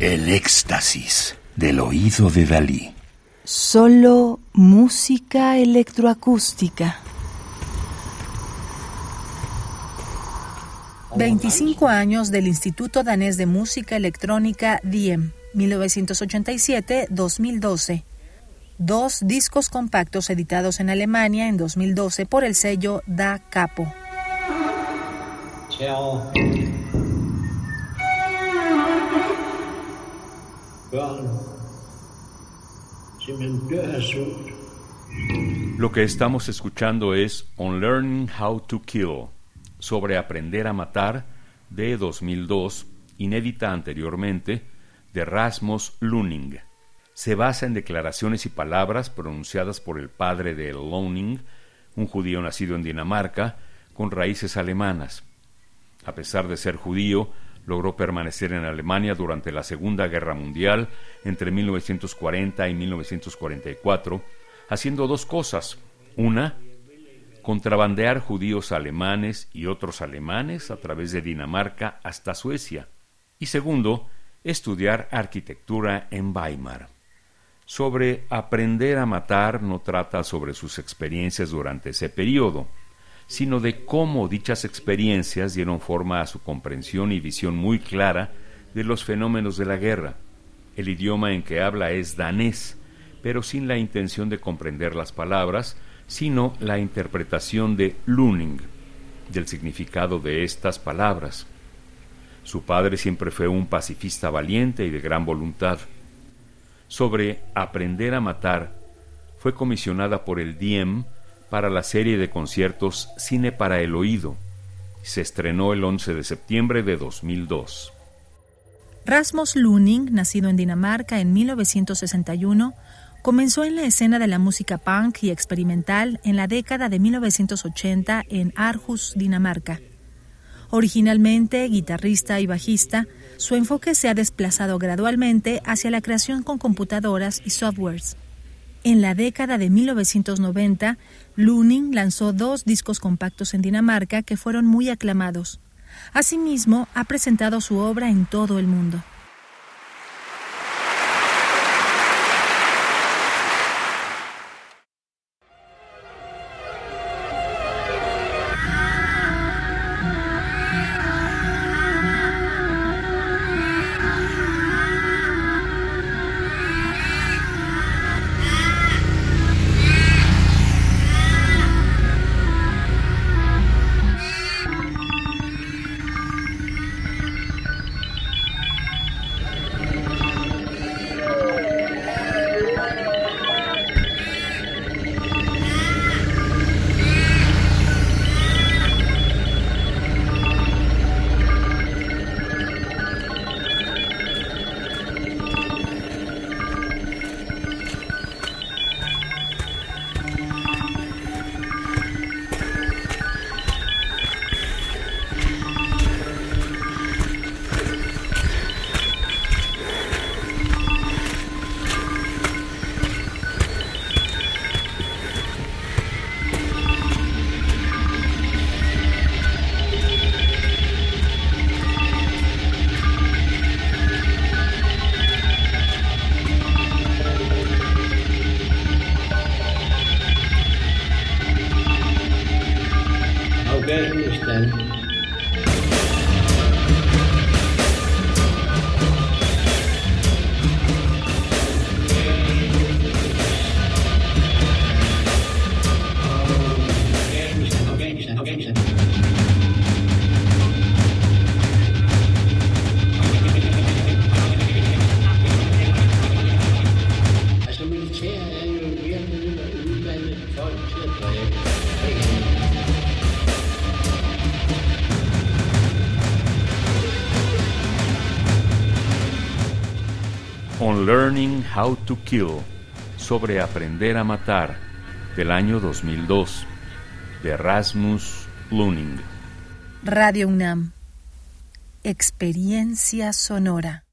El éxtasis del oído de Dalí. Solo música electroacústica. 25 años del Instituto Danés de Música Electrónica DIEM, 1987-2012. Dos discos compactos editados en Alemania en 2012 por el sello Da Capo. Lo que estamos escuchando es On Learning How to Kill, sobre Aprender a Matar, de 2002, inédita anteriormente, de Rasmus Luning. Se basa en declaraciones y palabras pronunciadas por el padre de Loning, un judío nacido en Dinamarca, con raíces alemanas. A pesar de ser judío, logró permanecer en Alemania durante la Segunda Guerra Mundial entre 1940 y 1944, haciendo dos cosas. Una, contrabandear judíos alemanes y otros alemanes a través de Dinamarca hasta Suecia. Y segundo, estudiar arquitectura en Weimar. Sobre aprender a matar no trata sobre sus experiencias durante ese periodo, sino de cómo dichas experiencias dieron forma a su comprensión y visión muy clara de los fenómenos de la guerra. El idioma en que habla es danés, pero sin la intención de comprender las palabras, sino la interpretación de Luning, del significado de estas palabras. Su padre siempre fue un pacifista valiente y de gran voluntad. Sobre aprender a matar, fue comisionada por el Diem para la serie de conciertos Cine para el Oído. Se estrenó el 11 de septiembre de 2002. Rasmus Luning, nacido en Dinamarca en 1961, comenzó en la escena de la música punk y experimental en la década de 1980 en Aarhus, Dinamarca. Originalmente guitarrista y bajista, su enfoque se ha desplazado gradualmente hacia la creación con computadoras y softwares. En la década de 1990, Luning lanzó dos discos compactos en Dinamarca que fueron muy aclamados. Asimismo, ha presentado su obra en todo el mundo. werden. Okay, okay, okay. On Learning How to Kill, sobre aprender a matar, del año 2002, de Rasmus Luning. Radio UNAM. Experiencia sonora.